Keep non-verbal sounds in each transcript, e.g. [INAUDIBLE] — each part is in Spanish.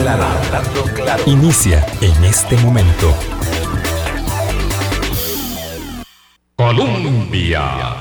claro, hablando claro. Inicia en este momento. Colombia.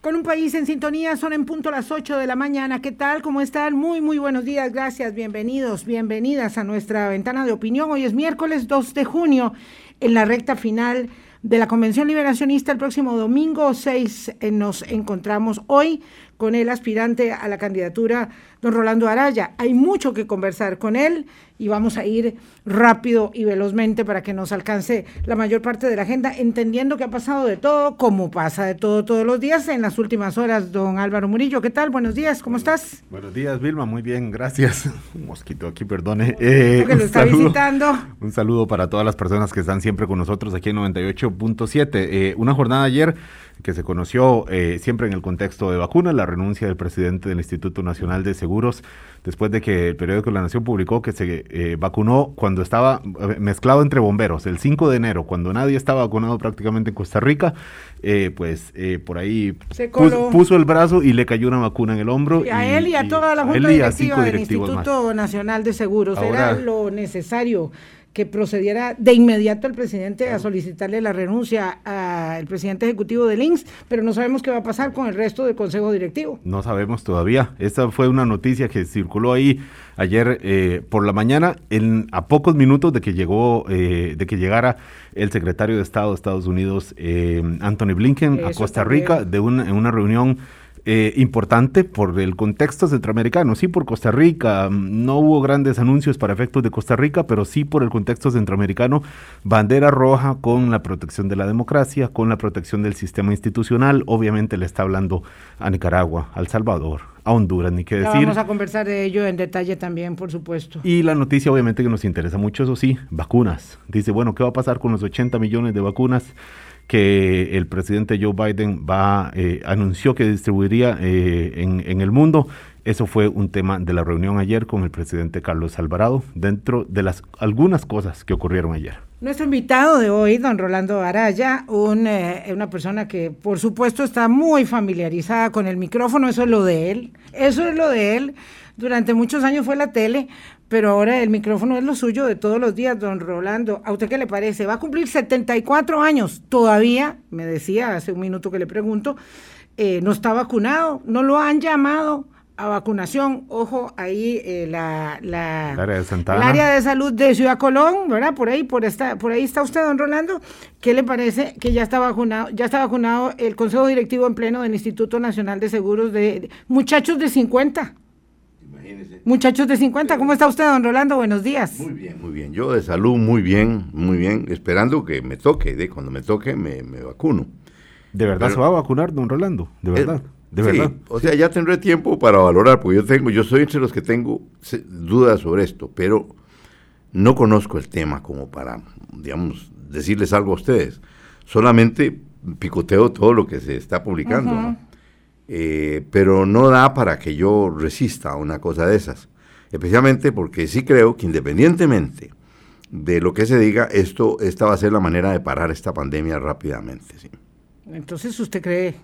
Con un país en sintonía, son en punto las 8 de la mañana. ¿Qué tal? ¿Cómo están? Muy, muy buenos días. Gracias. Bienvenidos, bienvenidas a nuestra ventana de opinión. Hoy es miércoles 2 de junio, en la recta final de la Convención Liberacionista. El próximo domingo 6 eh, nos encontramos hoy con el aspirante a la candidatura, don Rolando Araya. Hay mucho que conversar con él y vamos a ir rápido y velozmente para que nos alcance la mayor parte de la agenda, entendiendo que ha pasado de todo, como pasa de todo todos los días en las últimas horas. Don Álvaro Murillo, ¿qué tal? Buenos días, ¿cómo estás? Buenos días, Vilma, muy bien, gracias. [LAUGHS] Un mosquito aquí, perdone. Eh, que lo está visitando. [LAUGHS] Un saludo para todas las personas que están siempre con nosotros aquí en 98.7. Eh, una jornada ayer que se conoció eh, siempre en el contexto de vacunas, la renuncia del presidente del Instituto Nacional de Seguros, después de que el periódico La Nación publicó que se eh, vacunó cuando estaba eh, mezclado entre bomberos, el 5 de enero, cuando nadie estaba vacunado prácticamente en Costa Rica, pues por ahí puso, el brazo y le cayó una vacuna en el hombro. Y a él y a toda la Junta Directiva del Instituto Nacional de Seguros, era lo necesario que procediera de inmediato el presidente a solicitarle la renuncia al presidente ejecutivo del INSS, pero no sabemos qué va a pasar con el resto del consejo directivo. No sabemos todavía. Esta fue una noticia que circuló ahí ayer eh, por la mañana, en, a pocos minutos de que llegó, eh, de que llegara el secretario de Estado de Estados Unidos, eh, Anthony Blinken, a Costa Rica, de una, en una reunión eh, importante por el contexto centroamericano, sí por Costa Rica, mm, no hubo grandes anuncios para efectos de Costa Rica, pero sí por el contexto centroamericano, bandera roja con la protección de la democracia, con la protección del sistema institucional, obviamente le está hablando a Nicaragua, al Salvador, a Honduras, ni qué decir. vamos a conversar de ello en detalle también, por supuesto. Y la noticia obviamente que nos interesa mucho, eso sí, vacunas. Dice, bueno, ¿qué va a pasar con los 80 millones de vacunas? Que el presidente Joe Biden va eh, anunció que distribuiría eh, en, el mundo. Eso fue un tema de la reunión ayer con el presidente Carlos Alvarado, dentro de las algunas cosas que ocurrieron ayer. Nuestro invitado de hoy, don Rolando Araya, un, eh, una persona que por supuesto está muy familiarizada con el micrófono, eso es lo de él, eso es lo de él. Durante muchos años fue la tele, pero ahora el micrófono es lo suyo de todos los días, don Rolando. ¿A usted qué le parece? Va a cumplir 74 años. Todavía, me decía hace un minuto que le pregunto, eh, no está vacunado, no lo han llamado a vacunación. Ojo, ahí eh, la, la, el, área de el área de salud de Ciudad Colón, ¿verdad? Por ahí, por esta, por ahí está usted, don Rolando. ¿Qué le parece que ya está vacunado, ya está vacunado el Consejo Directivo en pleno del Instituto Nacional de Seguros de muchachos de 50? Muchachos de 50, ¿cómo está usted, don Rolando? Buenos días. Muy bien, muy bien. Yo de salud muy bien, muy bien, esperando que me toque, de cuando me toque me, vacuno. ¿De verdad se va a vacunar, don Rolando? ¿De verdad? ¿De verdad? O sea, ya tendré tiempo para valorar, porque yo tengo, yo soy entre los que tengo dudas sobre esto, pero no conozco el tema como para, digamos, decirles algo a ustedes. Solamente picoteo todo lo que se está publicando. Eh, pero no da para que yo resista a una cosa de esas. Especialmente porque sí creo que independientemente de lo que se diga, esto, esta va a ser la manera de parar esta pandemia rápidamente. ¿sí? Entonces, ¿usted cree?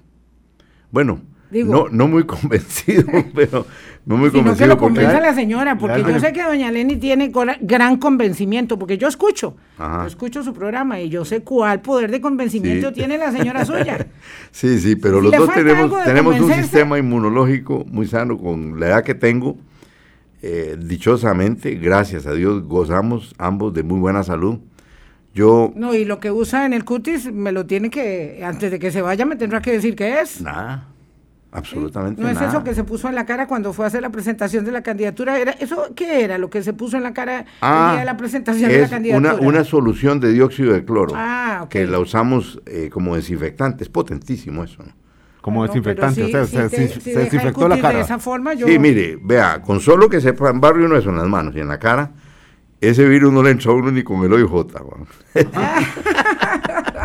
Bueno, no, no muy [LAUGHS] convencido, pero no muy convencido. que lo convenza la señora, porque yo sé que doña Lenny tiene gran convencimiento, porque yo escucho, yo escucho su programa y yo sé cuál poder de convencimiento tiene la señora suya. [LAUGHS] sí, sí, pero los dos tenemos, tenemos un sistema inmunológico muy sano con la edad que tengo. Eh, dichosamente, gracias a Dios, gozamos ambos de muy buena salud. Yo, no, y lo que usa en el cutis me lo tiene que, antes de que se vaya, me tendrá que decir qué es. Nada. Absolutamente ¿No es eso que se puso en la cara cuando fue a hacer la presentación de la candidatura? ¿Era ¿Eso qué era lo que se puso en la cara el ah, día de la presentación de la candidatura? Una, una solución de dióxido de cloro ah, que la usamos eh, como desinfectante. Es potentísimo eso, ¿no? Como desinfectante, o sea, se, desinfectó la cara. De esa forma, yo... Sí, mire, vea, con solo que se barrio uno eso en las manos y en la cara, ese virus no le entró a uno ni con el OIJ. [LAUGHS]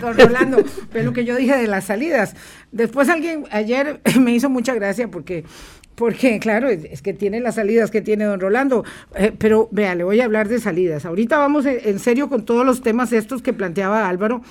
Don Rolando, pero lo que yo dije de las salidas. Después alguien ayer [LAUGHS] me hizo mucha gracia porque porque, claro, es, que tiene las salidas que tiene don Rolando. Eh, pero vea, le voy a hablar de salidas. Ahorita vamos en, serio con todos los temas estos que planteaba Álvaro.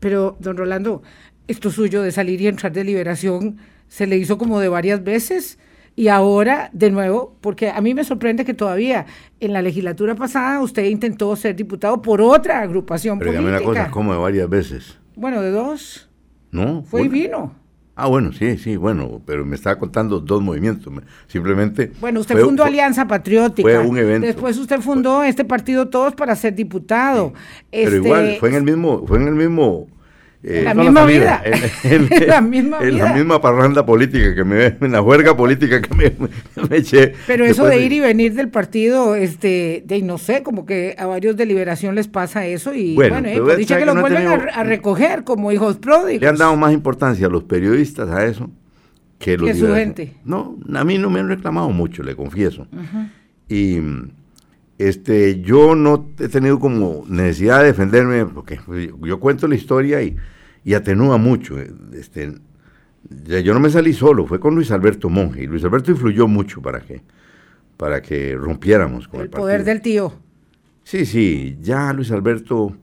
Pero, don Rolando, esto suyo de salir y entrar de liberación se le hizo como de varias veces. Y ahora, de nuevo, porque a mí me sorprende que todavía en la legislatura pasada usted intentó ser diputado por otra agrupación Pero política. dígame una cosa, como de varias veces. Bueno, de dos. ¿No? Fue y vino. Ah, bueno, sí, sí, bueno, pero me estaba contando dos movimientos. me- Simplemente. Bueno, usted fue- fundó fue- Alianza Patriótica. fue un evento. Después usted fundó este partido Todos para ser diputado. Pero Este, igual, fue en el mismo, fue en el mismo. Eh, La misma vida. En, en- En la misma [LAUGHS] en [LAUGHS] la misma parranda política que me, en la juerga política que me, me- me eché. Pero eso de ir y venir del partido, este, de no sé, como que a varios de Liberación les pasa eso y Bueno, bueno, eh, pues que que los no vuelven a, tenido- a recoger como hijos pródigos. Le han dado más importancia a los periodistas a eso que los Que su gente. No, a mí no me han reclamado mucho, le confieso. Y este, yo no he tenido como necesidad de defenderme, porque yo cuento la historia y, y atenúa mucho. Este, ya yo no me salí solo, fue con Luis Alberto Monge. Y Luis Alberto influyó mucho para que, para que rompiéramos con el, el poder partido. del tío. Sí, sí, ya Luis Alberto,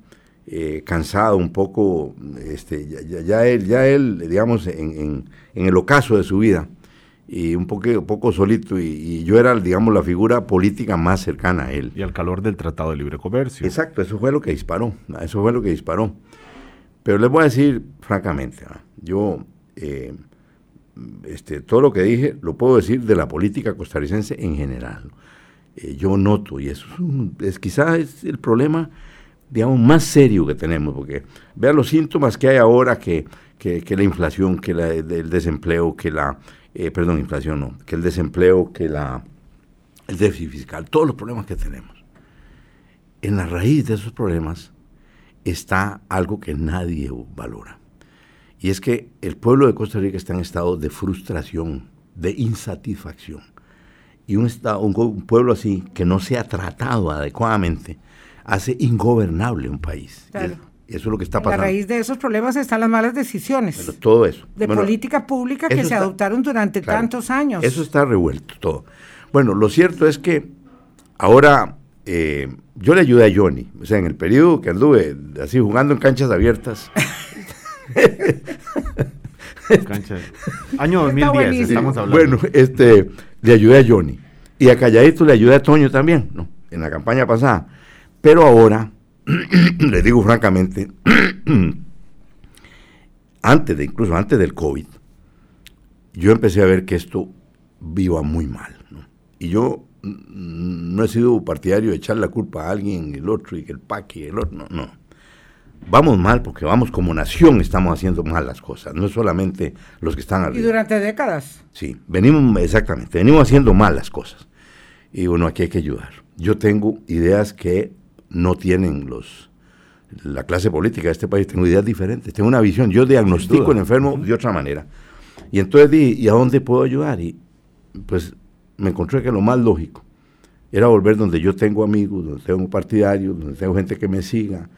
eh, cansado un poco, este, ya, ya- ya él, ya él, digamos, en, en- en el ocaso de su vida, y un poco, poco solito, y, y yo era, digamos, la figura política más cercana a él. Y al calor del Tratado de Libre Comercio. Exacto, eso fue lo que disparó, eso fue lo que disparó. Pero les voy a decir francamente, yo, eh, este, todo lo que dije lo puedo decir de la política costarricense en general. Eh, yo noto, y eso es, un- es quizás es el problema, digamos, más serio que tenemos, porque vean los síntomas que hay ahora, que, que, que la inflación, que la, el desempleo, que la, eh, perdón, inflación no, que el desempleo, que la, el déficit fiscal, todos los problemas que tenemos. En la raíz de esos problemas está algo que nadie valora. Y es que el pueblo de Costa Rica está en estado de frustración, de insatisfacción. Y un, estado, un, pueblo así, que no se ha tratado adecuadamente, hace ingobernable un país. Claro. Y eso es lo que está pasando. raíz de esos problemas están las malas decisiones Bueno, todo eso. de Bueno, política pública que se está- adoptaron durante Claro, tantos años. Eso está revuelto todo. Bueno, lo cierto es que ahora eh, yo le ayudé a Johnny. O sea, en el periodo que anduve así jugando en canchas abiertas, [LAUGHS] Cancha. Año 2010, buenísimo. estamos hablando. bueno, este, le ayudé a Johnny. Y a Calladito le ayudé a Toño también, ¿no? En la campaña pasada. Pero ahora, [CLEARS THROAT] le digo francamente, [CLEARS THROAT] antes de, incluso antes del COVID, yo empecé a ver que esto iba muy mal. ¿no? Y yo no he sido partidario de echar la culpa a alguien, el otro, y que el PAC y el otro, no, no. Vamos mal porque vamos como nación, estamos haciendo mal las cosas, no solamente los que están y arriba. durante décadas. Sí, venimos, exactamente, venimos haciendo mal las cosas. Y bueno, aquí hay que ayudar. Yo tengo ideas que no tienen los la clase política de este país, tengo ideas diferentes, tengo una visión, yo diagnostico el enfermo de otra manera. Y entonces di, ¿y a dónde puedo ayudar? Y pues me encontré que lo más lógico era volver donde yo tengo amigos, donde tengo partidarios, donde tengo gente que me siga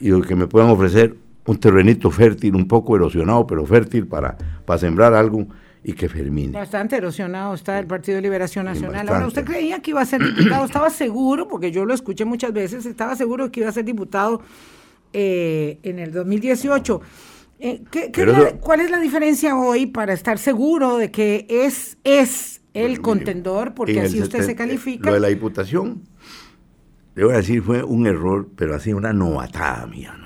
y donde que me puedan ofrecer un terrenito fértil, un poco erosionado, pero fértil para, para sembrar algo y que germine. Bastante erosionado está el Partido de Liberación Nacional. Ahora, ¿usted creía que iba a ser diputado? ¿Estaba seguro? Porque yo lo escuché muchas veces, estaba seguro que iba a ser diputado eh, en el 2018. Eh, ¿qué- qué Pero es la- eso- ¿Cuál es la diferencia hoy para estar seguro de que es, es el mire, contendor? Porque así usted se califica. Lo de la diputación, le voy a decir, fue un error, pero así una novatada mía, ¿no?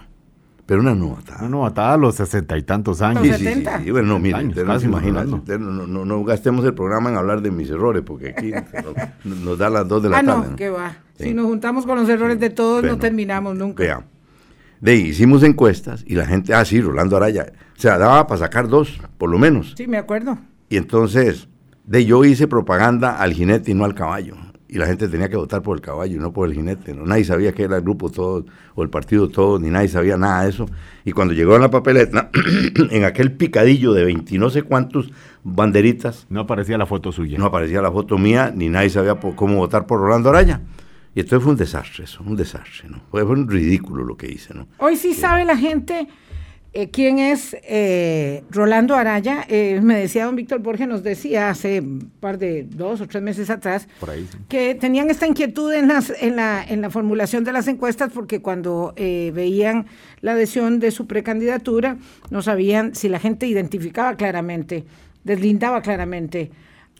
Pero una novatada. Una novatada a los sesenta y tantos años. Los Sí, sí, sí, 70. sí. Bueno, no, mire, usted no se imagina. usted no, no, no gastemos el programa en hablar de mis errores, porque aquí [LAUGHS] nos, nos da las dos de la ah, tarde. no, que va. Sí. Si nos juntamos con los errores de todos, Bueno, no terminamos nunca. Vea, de ahí hicimos encuestas y la gente, ah, sí, Rolando Araya, o sea, daba para sacar dos, por lo menos. Sí, me acuerdo. Y entonces, de yo hice propaganda al jinete y no al caballo. Y la gente tenía que votar por el caballo y no por el jinete. ¿no? Nadie sabía que era el grupo todo, o el partido todo, ni nadie sabía nada de eso. Y cuando llegó a la papeleta, [CLEARS THROAT] en aquel picadillo de 20 y no sé cuántos banderitas, No aparecía la foto suya. no aparecía la foto mía, ni nadie sabía por- cómo votar por Rolando Araya. Y entonces fue un desastre eso, un desastre, ¿no? Fue, fue un ridículo lo que hice, ¿no? Hoy sí sabe la gente eh, quién es eh, Rolando Araya. Eh, me decía don Víctor Borges, nos decía hace un par de dos o tres meses atrás, Por ahí, sí. que tenían esta inquietud en, las, en, la, en la formulación de las encuestas porque cuando eh, veían la adhesión de su precandidatura no sabían si la gente identificaba claramente, deslindaba claramente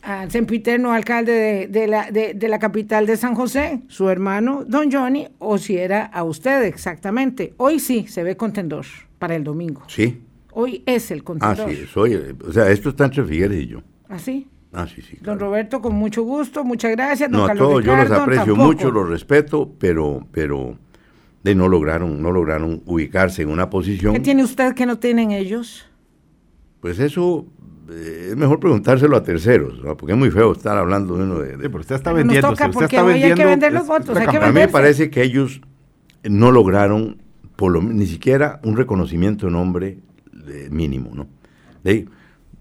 al sempiterno alcalde de, de la, de, de, la capital de San José, su hermano Don Johnny, o si era a usted exactamente. Hoy sí se ve contendor para el domingo. Sí. Hoy es el contendor. Ah, sí, soy. O sea, esto está entre Figueres y yo. ¿Ah, sí? Ah, sí, sí. Don Roberto, con mucho gusto, muchas gracias. Don no, Carlos a todos yo los aprecio tampoco. mucho, los respeto, pero, pero de no lograron, no lograron ubicarse en una posición. ¿Qué tiene usted que no tienen ellos? Pues eso eh, es mejor preguntárselo a terceros, ¿no? porque es muy feo estar hablando de uno de... de pero usted está vendiendo. Nos toca usted porque está hoy vendiendo, hay que vender los votos, hay que a mí me parece que ellos no lograron por lo, ni siquiera un reconocimiento de nombre mínimo, ¿no?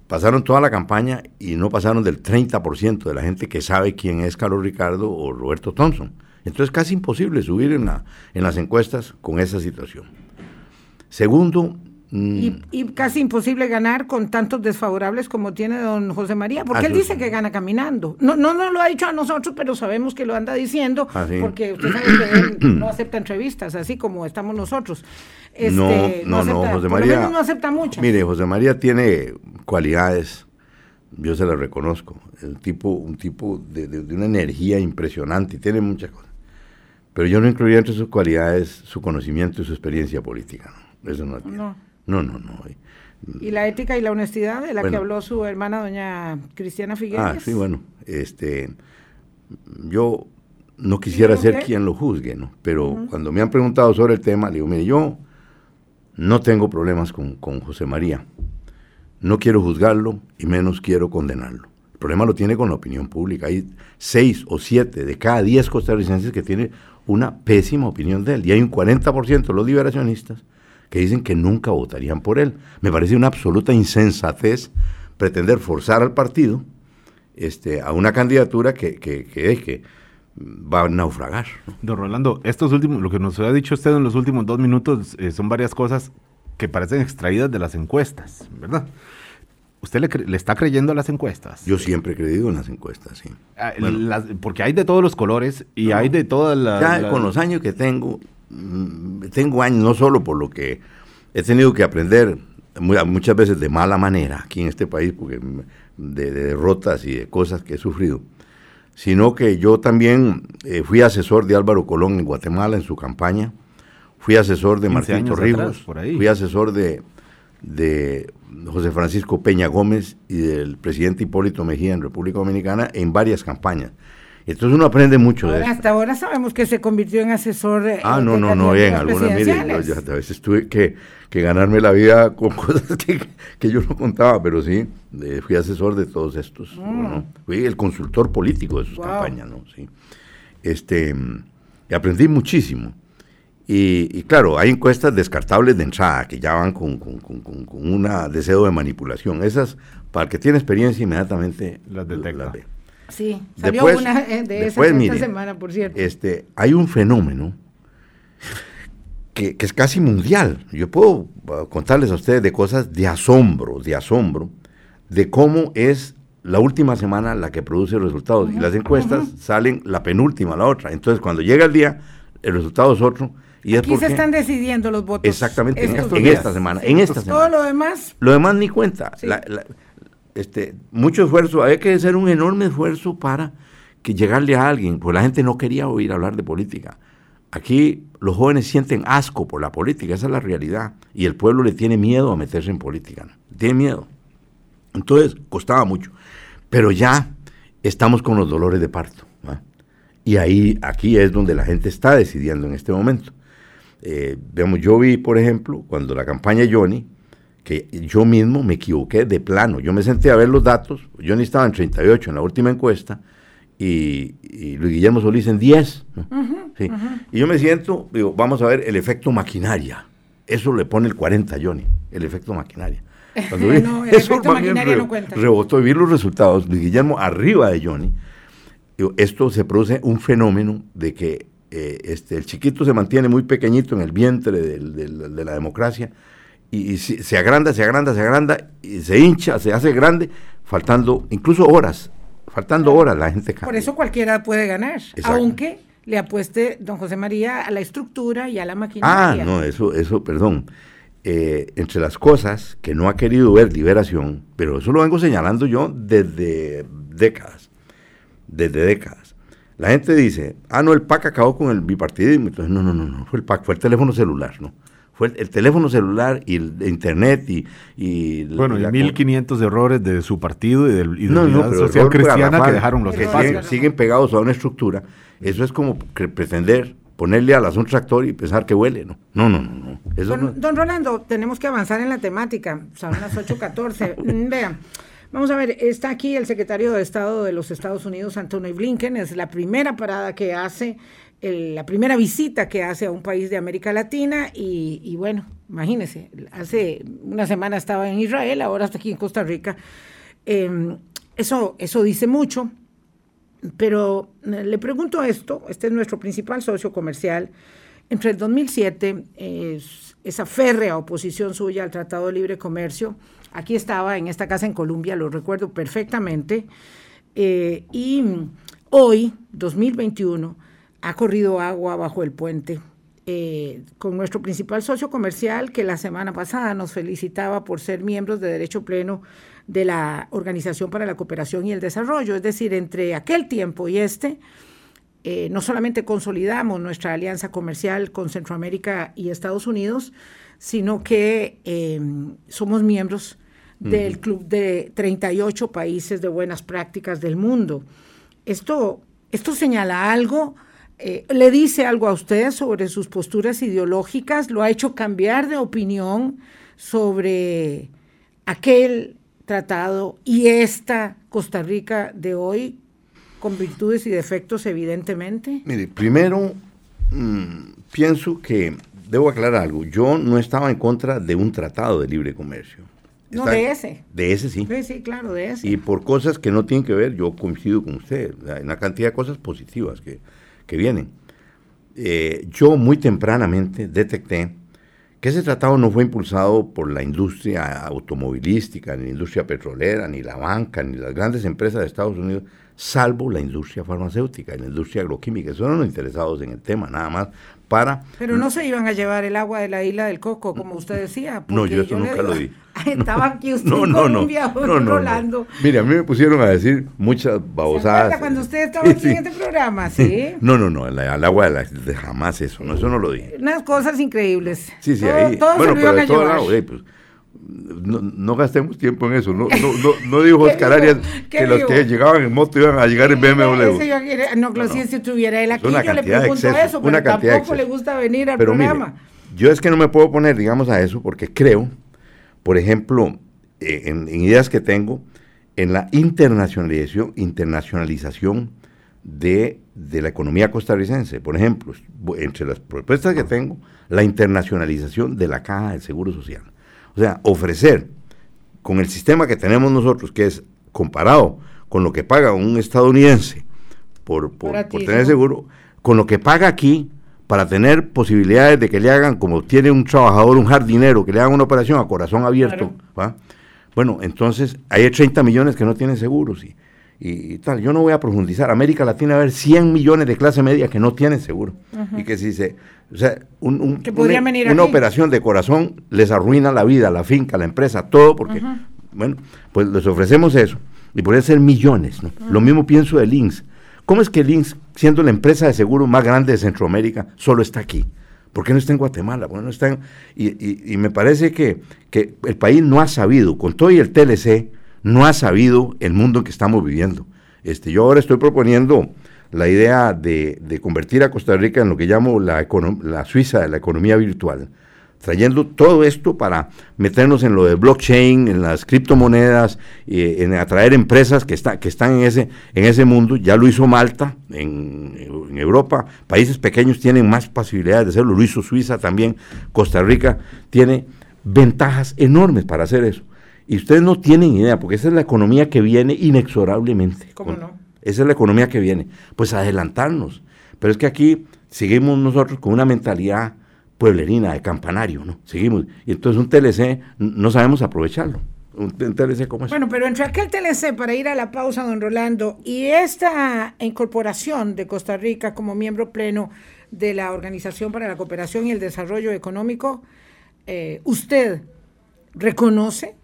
Pasaron toda la campaña y no pasaron del 30% de la gente que sabe quién es Carlos Ricardo o Roberto Thompson. Entonces casi imposible subir en, la, en las encuestas con esa situación. Segundo, y, y, casi imposible ganar con tantos desfavorables como tiene don José María, porque Así él dice que gana caminando. No, no, no lo ha dicho a nosotros, pero sabemos que lo anda diciendo, Así. porque usted sabe que él [CLEARS THROAT] no acepta entrevistas, así como estamos nosotros. Este, no, no, no, acepta, José por María. No acepta muchas. Mire, José María tiene cualidades, yo se las reconozco. El tipo, un tipo de, de, de una energía impresionante y tiene muchas cosas. Pero yo no incluiría entre sus cualidades su conocimiento y su experiencia política. ¿no? Eso no tiene. No. No, no, no. ¿Y la ética y la honestidad de la Bueno. que habló su hermana doña Cristiana Figueres? Ah, sí, bueno, este, yo no quisiera ¿Sí, ser usted? quien lo juzgue, ¿no? Pero cuando me han preguntado sobre el tema, le digo, mire, yo no tengo problemas con, con José María. No quiero juzgarlo y menos quiero condenarlo. El problema lo tiene con la opinión pública. Hay seis o siete de cada diez costarricenses que tienen una pésima opinión de él. Y hay un 40% de los liberacionistas que dicen que nunca votarían por él. Me parece una absoluta insensatez pretender forzar al partido este, a una candidatura que, que, que, que va a naufragar. ¿no? Don Rolando, estos últimos, lo que nos ha dicho usted en los últimos dos minutos eh, son varias cosas que parecen extraídas de las encuestas, ¿verdad? ¿Usted le, le está creyendo a las encuestas? Yo siempre he creído en las encuestas, sí. Ah, Bueno. las- porque hay de todos los colores y No. hay de todas las... Ya las- con los años que tengo, tengo años no solo por lo que he tenido que aprender mu- muchas veces de mala manera aquí en este país, porque mm, de, de derrotas y de cosas que he sufrido, sino que yo también eh, fui asesor de Álvaro Colón en Guatemala en su campaña, fui asesor de 15 Martín Torrijos, fui asesor de, de José Francisco Peña Gómez y del presidente Hipólito Mejía en República Dominicana en varias campañas. Entonces uno aprende mucho de esto. hasta ahora sabemos que se convirtió en asesor eh, Ah, no, no, no, bien, algunas, mire, yo, presidenciales. yo a veces tuve que, que ganarme la vida con [LAUGHS] cosas que, que yo no contaba, pero sí, eh, fui asesor de todos estos, ¿no? fui el consultor político de sus Wow. campañas, ¿no? Sí. Este, mm, y aprendí muchísimo. Y, y claro, hay encuestas descartables de entrada que ya van con, con, con, con, con un deseo de manipulación. Esas, para el que tiene experiencia, inmediatamente Las detecta. ve. Sí, salió Después- una eh, de esas después, esta mire, semana, por cierto. este, hay un fenómeno que, que es casi mundial. Yo puedo uh, contarles a ustedes de cosas de asombro, de asombro, de cómo es la última semana la que produce resultados. y las encuestas salen la penúltima, la otra. Entonces, cuando llega el día, el resultado es otro. Y es Aquí se porque- están decidiendo los votos. Exactamente, en, esta semana. En esta Todo semana. lo demás, Lo demás ni cuenta. Sí. La- la- este, mucho esfuerzo, había que hacer un enorme esfuerzo para que llegarle a alguien, pues la gente no quería oír hablar de política. Aquí los jóvenes sienten asco por la política, esa es la realidad, y el pueblo le tiene miedo a meterse en política, tiene miedo. Entonces, costaba mucho, pero ya estamos con los dolores de parto. Y ahí, aquí es donde la gente está decidiendo en este momento. Eh, veamos, yo vi, por ejemplo, cuando la campaña Johnny, que yo mismo me equivoqué de plano. Yo me senté a ver los datos. Johnny estaba en 38 en la última encuesta y, y Luis Guillermo Solís en 10. ¿no? Sí. Y yo me siento, digo, vamos a ver el efecto maquinaria. Eso le pone el 40 a Johnny, el efecto maquinaria. [LAUGHS] Cuando vi- No, el [LAUGHS] efecto más bien maquinaria no cuenta. Rebotó y vi los resultados. Luis Guillermo arriba de Johnny. Digo, esto se produce un fenómeno de que eh, este, el chiquito se mantiene muy pequeñito en el vientre del- del- de la democracia y, y se, se agranda, se agranda, se agranda y se hincha, se hace grande, faltando incluso horas, faltando horas la gente por cambia. eso cualquiera puede ganar, aunque le apueste don José María a la estructura y a la Ah, maquinaria. no, eso, eso, perdón. Eh, entre las cosas que no ha querido ver Liberación, pero eso lo vengo señalando yo desde, décadas, desde décadas. La gente dice, ah, no, el PAC acabó con el bipartidismo. Entonces, no, no, no, no, fue el PAC, fue el teléfono celular, ¿no? Fue el, teléfono celular y el internet y... y bueno, y 1.500 errores de su partido y, del, y de la social cristiana que dejaron los que siguen, siguen, pegados a una estructura. Eso es como pretender ponerle al asunto tractor y pensar que huele, ¿no? No, no, no. Eso don, don, Rolando, tenemos que avanzar en la temática. Son las 8.14. [LAUGHS] Mm, vean, vamos a ver, está aquí el secretario de Estado de los Estados Unidos, Anthony Blinken. Es la primera parada que hace, la primera visita que hace a un país de América Latina. Y, bueno, imagínese, hace una semana estaba en Israel, ahora está aquí en Costa Rica. Em, eso, eso dice mucho. Pero eh, le pregunto esto, este es nuestro principal socio comercial. Entre el 2007, esa férrea oposición suya al Tratado de Libre Comercio, aquí estaba en esta casa en Colombia, lo recuerdo perfectamente, eh, y hoy, 2021, ha corrido agua bajo el puente eh, con nuestro principal socio comercial que la semana pasada nos felicitaba por ser miembros de derecho pleno de la Organización para la Cooperación y el Desarrollo. Es decir, entre aquel tiempo y este, eh, no solamente consolidamos nuestra alianza comercial con Centroamérica y Estados Unidos, sino que em, somos miembros del club de 38 países de buenas prácticas del mundo. Esto, esto señala algo, eh, le dice algo a usted sobre sus posturas ideológicas, lo ha hecho cambiar de opinión sobre aquel tratado y esta Costa Rica de hoy con virtudes y defectos evidentemente? Mire, primero mm, pienso que debo aclarar algo. Yo no estaba en contra de un tratado de libre comercio. No, de ese. De ese sí. Sí, sí, claro, de ese. Y por cosas que no tienen que ver, yo coincido con usted. Hay una cantidad de cosas positivas que, vienen. Eh, yo muy tempranamente detecté que ese tratado no fue impulsado por la industria automovilística, ni la industria petrolera, ni la banca, ni las grandes empresas de Estados Unidos, salvo la industria farmacéutica la industria agroquímica. Son los interesados en el tema, nada más para... Pero no se iban a llevar el agua de la isla del Coco, como usted decía. No, yo eso nunca lo di. [LAUGHS] Estaba aquí usted no, no, no, no, Rolando. Mire, a mí me pusieron a decir muchas babosadas. cuando usted estaba [LAUGHS] aquí en este programa, sí? No, no, no, el, agua de, la, de jamás eso, no, eso no lo di. Unas cosas increíbles. Sí, sí, ahí. bueno, pero de todo lado, pues, no, gastemos tiempo en eso. No, no, no, [LAUGHS] dijo Oscar Arias que los que llegaban en moto iban a llegar en BMW. no, no, si estuviera él aquí, yo le pregunto eso, pero tampoco le gusta venir al programa. yo es que no me puedo poner, digamos, a eso porque creo, por ejemplo, eh, en, ideas que tengo, en la internacionalización, internacionalización de, de, la economía costarricense. Por ejemplo, entre las propuestas que tengo, la internacionalización de la caja del Seguro Social. O sea, ofrecer con el sistema que tenemos nosotros, que es comparado con lo que paga un estadounidense por, tener seguro, con lo que paga aquí para tener posibilidades de que le hagan, como tiene un trabajador, un jardinero, que le hagan una operación a corazón abierto, bueno, entonces hay 30 millones que no tienen seguros y, y, tal. Yo no voy a profundizar. América Latina va a haber 100 millones de clase media que no tienen seguro. Y que si se... O sea, un, una, operación de corazón les arruina la vida, la finca, la empresa, todo, porque, bueno, pues les ofrecemos eso. Y podría ser millones, ¿no? Lo mismo pienso de Links. ¿Cómo es que Links, siendo la empresa de seguro más grande de Centroamérica, solo está aquí? ¿Por qué no está en Guatemala? no está y, y, me parece que, que el país no ha sabido, con todo y el TLC, no ha sabido el mundo en que estamos viviendo. Este, yo ahora estoy proponiendo la idea de, convertir a Costa Rica en lo que llamo la, la Suiza de la economía virtual, trayendo todo esto para meternos en lo de blockchain, en las criptomonedas, en atraer empresas que, que están en ese, en ese mundo. Ya lo hizo Malta en, en, Europa, países pequeños tienen más posibilidades de hacerlo, lo hizo Suiza también, Costa Rica tiene ventajas enormes para hacer eso. Y ustedes no tienen idea, porque esa es la economía que viene inexorablemente. ¿Cómo no? Esa es la economía que viene. Pues adelantarnos. Pero es que aquí seguimos nosotros con una mentalidad pueblerina, de campanario, ¿no? Seguimos. Y entonces un TLC no sabemos aprovecharlo. Un TLC como es. Bueno, pero entre aquel TLC, para ir a la pausa, don Rolando, y esta incorporación de Costa Rica como miembro pleno de la Organización para la Cooperación y el Desarrollo Económico, eh, ¿usted reconoce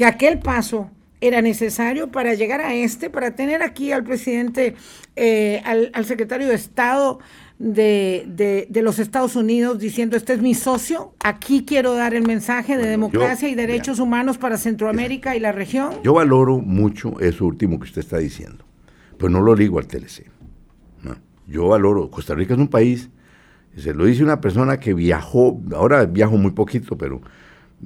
que aquel paso era necesario para llegar a este, para tener aquí al presidente, eh, al, al, secretario de Estado de, de, de, los Estados Unidos diciendo, este es mi socio, aquí quiero dar el mensaje de bueno, democracia yo, y derechos mira, humanos para Centroamérica y la región? Yo valoro mucho eso último que usted está diciendo, pero no lo digo al TLC. No, yo valoro, Costa Rica es un país, se lo dice una persona que viajó, ahora viajo muy poquito, pero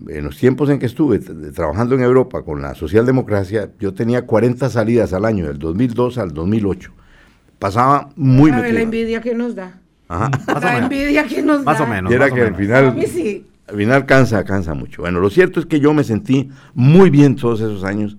en los tiempos en que estuve trabajando en Europa con la socialdemocracia, yo tenía 40 salidas al año, del 2002 al 2008. Pasaba muy ¿Sabe la envidia que nos da? Ajá. La envidia que nos más da. o menos. Y era más que o al menos. final, A mí sí. al final cansa, cansa mucho. Bueno, lo cierto es que yo me sentí muy bien todos esos años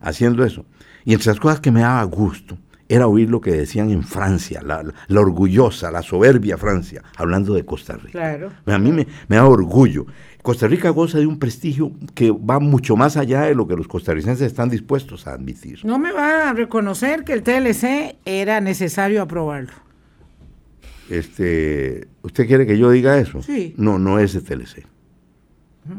haciendo eso. Y entre las cosas que me daba gusto era oír lo que decían en Francia, la, la orgullosa, la soberbia Francia, hablando de Costa Rica. Claro. A mí me, me da orgullo. Costa Rica goza de un prestigio que va mucho más allá de lo que los costarricenses están dispuestos a admitir. No me va a reconocer que el TLC era necesario aprobarlo. Este, ¿Usted quiere que yo diga eso? Sí. No, no es el TLC.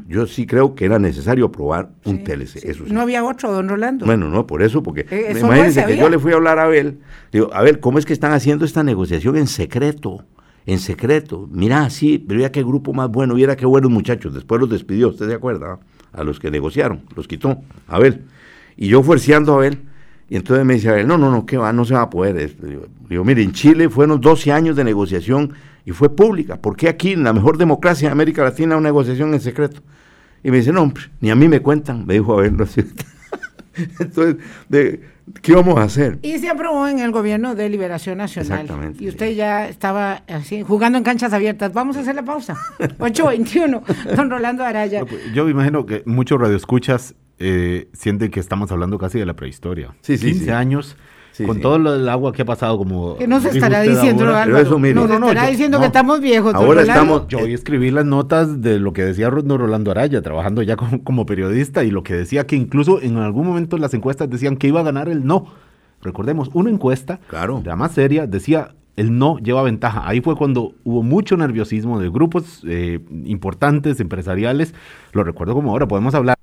Yo sí creo que era necesario aprobar un Sí, TLC. sí. Eso sí. No había otro, don Rolando. Bueno, no, por eso, porque Eh, eso imagínense se que yo le fui a hablar a Abel, digo, Abel, ¿cómo es que están haciendo esta negociación en secreto? En secreto. Mira, sí, pero ya qué grupo más bueno, viera qué buenos muchachos. Después los despidió, ¿usted se acuerda? A los que negociaron, los quitó, Abel. Y yo fuerceando a Abel, y entonces me dice Abel, no, no, no, ¿qué va? No se va a poder. esto". Digo, mire, en Chile fueron 12 años de negociación y fue pública. ¿Por qué aquí, en la mejor democracia de América Latina, una negociación en secreto? Y me dice, no, ni a mí me cuentan, me dijo Abel. ¿no es cierto? [LAUGHS] Entonces, de, ¿qué vamos a hacer? Y se aprobó en el gobierno de Liberación Nacional. Exactamente, Y usted sí. ya estaba así, jugando en canchas abiertas. Vamos a hacer la pausa. [LAUGHS] 8.21. Don Rolando Araya. Yo me imagino que muchos radioescuchas eh, sienten que estamos hablando casi de la prehistoria. Sí, sí, 15 sí. años, Sí, con sí. todo lo del agua que ha pasado como... Que no se dijo estará diciendo, ahora. Pero Álvaro. eso, mire. Nos No, no, estará yo- diciendo no. que estamos viejos. Ahora estamos- Yo hoy escribí las notas de lo que decía Rolando Araya, trabajando ya como, como periodista, y lo que decía que incluso en algún momento las encuestas decían que iba a ganar el no. Recordemos, una encuesta, Claro. la más seria, decía el no lleva ventaja. Ahí fue cuando hubo mucho nerviosismo de grupos eh, importantes, empresariales. Lo recuerdo como ahora, podemos hablar,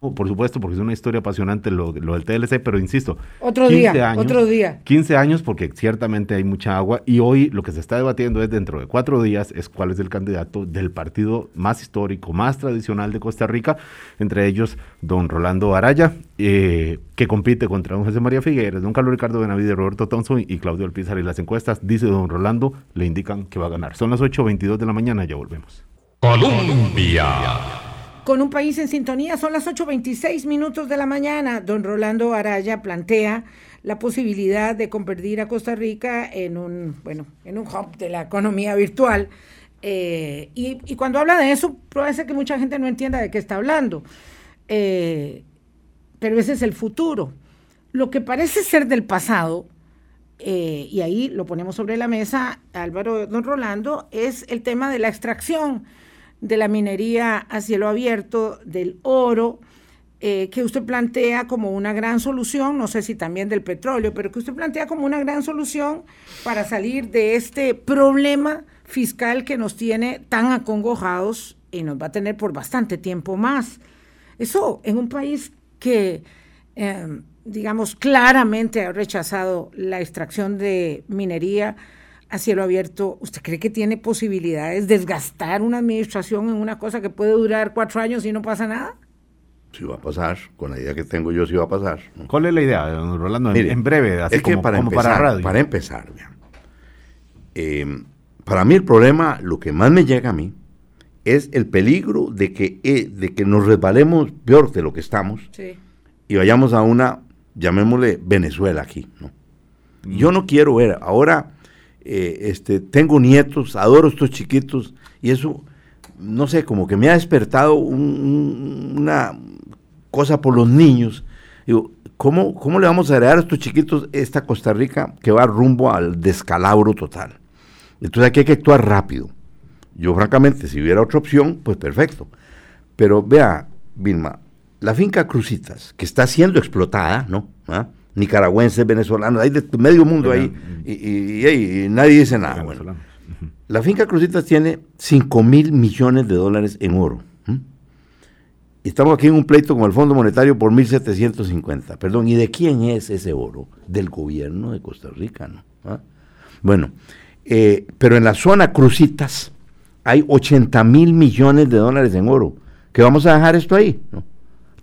por supuesto, porque es una historia apasionante lo, lo del TLC, pero insisto, Otro día, otro día. 15 años porque ciertamente hay mucha agua y hoy lo que se está debatiendo es dentro de cuatro días es cuál es el candidato del partido más histórico, más tradicional de Costa Rica, entre ellos don Rolando Araya, eh, que compite contra don José María Figueres, don Carlos Ricardo Benavides, Roberto Thompson y Claudio Alpizar. Y las encuestas, dice don Rolando, le indican que va a ganar. Son las 8.22 de la mañana, ya volvemos. Colombia. Con un país en sintonía, son las 8.26 minutos de la mañana. Don Rolando Araya plantea la posibilidad de convertir a Costa Rica en un, bueno, en un hub de la economía virtual. Eh, y, cuando habla de eso, puede ser que mucha gente no entienda de qué está hablando. Eh, pero ese es el futuro. Lo que parece ser del pasado, eh, y ahí lo ponemos sobre la mesa, Álvaro, don Rolando, es el tema de la extracción de la minería a cielo abierto, del oro, eh, que usted plantea como una gran solución, no sé si también del petróleo, pero que usted plantea como una gran solución para salir de este problema fiscal que nos tiene tan acongojados y nos va a tener por bastante tiempo más. Eso en un país que, eh, digamos, claramente ha rechazado la extracción de minería a cielo abierto, ¿usted cree que tiene posibilidades de desgastar una administración en una cosa que puede durar cuatro años y no pasa nada? Sí va a pasar, con la idea que tengo yo sí va a pasar. ¿no? ¿Cuál es la idea, don Rolando? En, Mire, en breve, así es que como, para como empezar, para radio. para empezar, eh, para mí el problema, lo que más me llega a mí, es el peligro de que, eh, de que nos resbalemos peor de lo que estamos Sí. y vayamos a una, llamémosle Venezuela aquí, ¿no? Yo no quiero ver, ahora eh, este, tengo nietos, adoro estos chiquitos y eso, no sé, como que me ha despertado un- un- una cosa por los niños. Digo, ¿cómo, ¿cómo le vamos a heredar a estos chiquitos esta Costa Rica que va rumbo al descalabro total? Entonces aquí hay que actuar rápido. Yo francamente, si hubiera otra opción, pues perfecto. Pero vea, Vilma, la finca Crucitas, que está siendo explotada, ¿no? ¿Ah? Nicaragüenses, venezolanos, hay de medio mundo ahí, y, y- y- y nadie dice nada. bueno. La finca Crucitas tiene 5 mil millones de dólares en oro. estamos aquí en un pleito con el Fondo Monetario por 1.750. Perdón, ¿y de quién es ese oro? Del gobierno de Costa Rica, ¿no? ¿Ah? Bueno, eh, pero en la zona Crucitas hay 80 mil millones de dólares en oro. ¿Que vamos a dejar esto ahí? ¿no?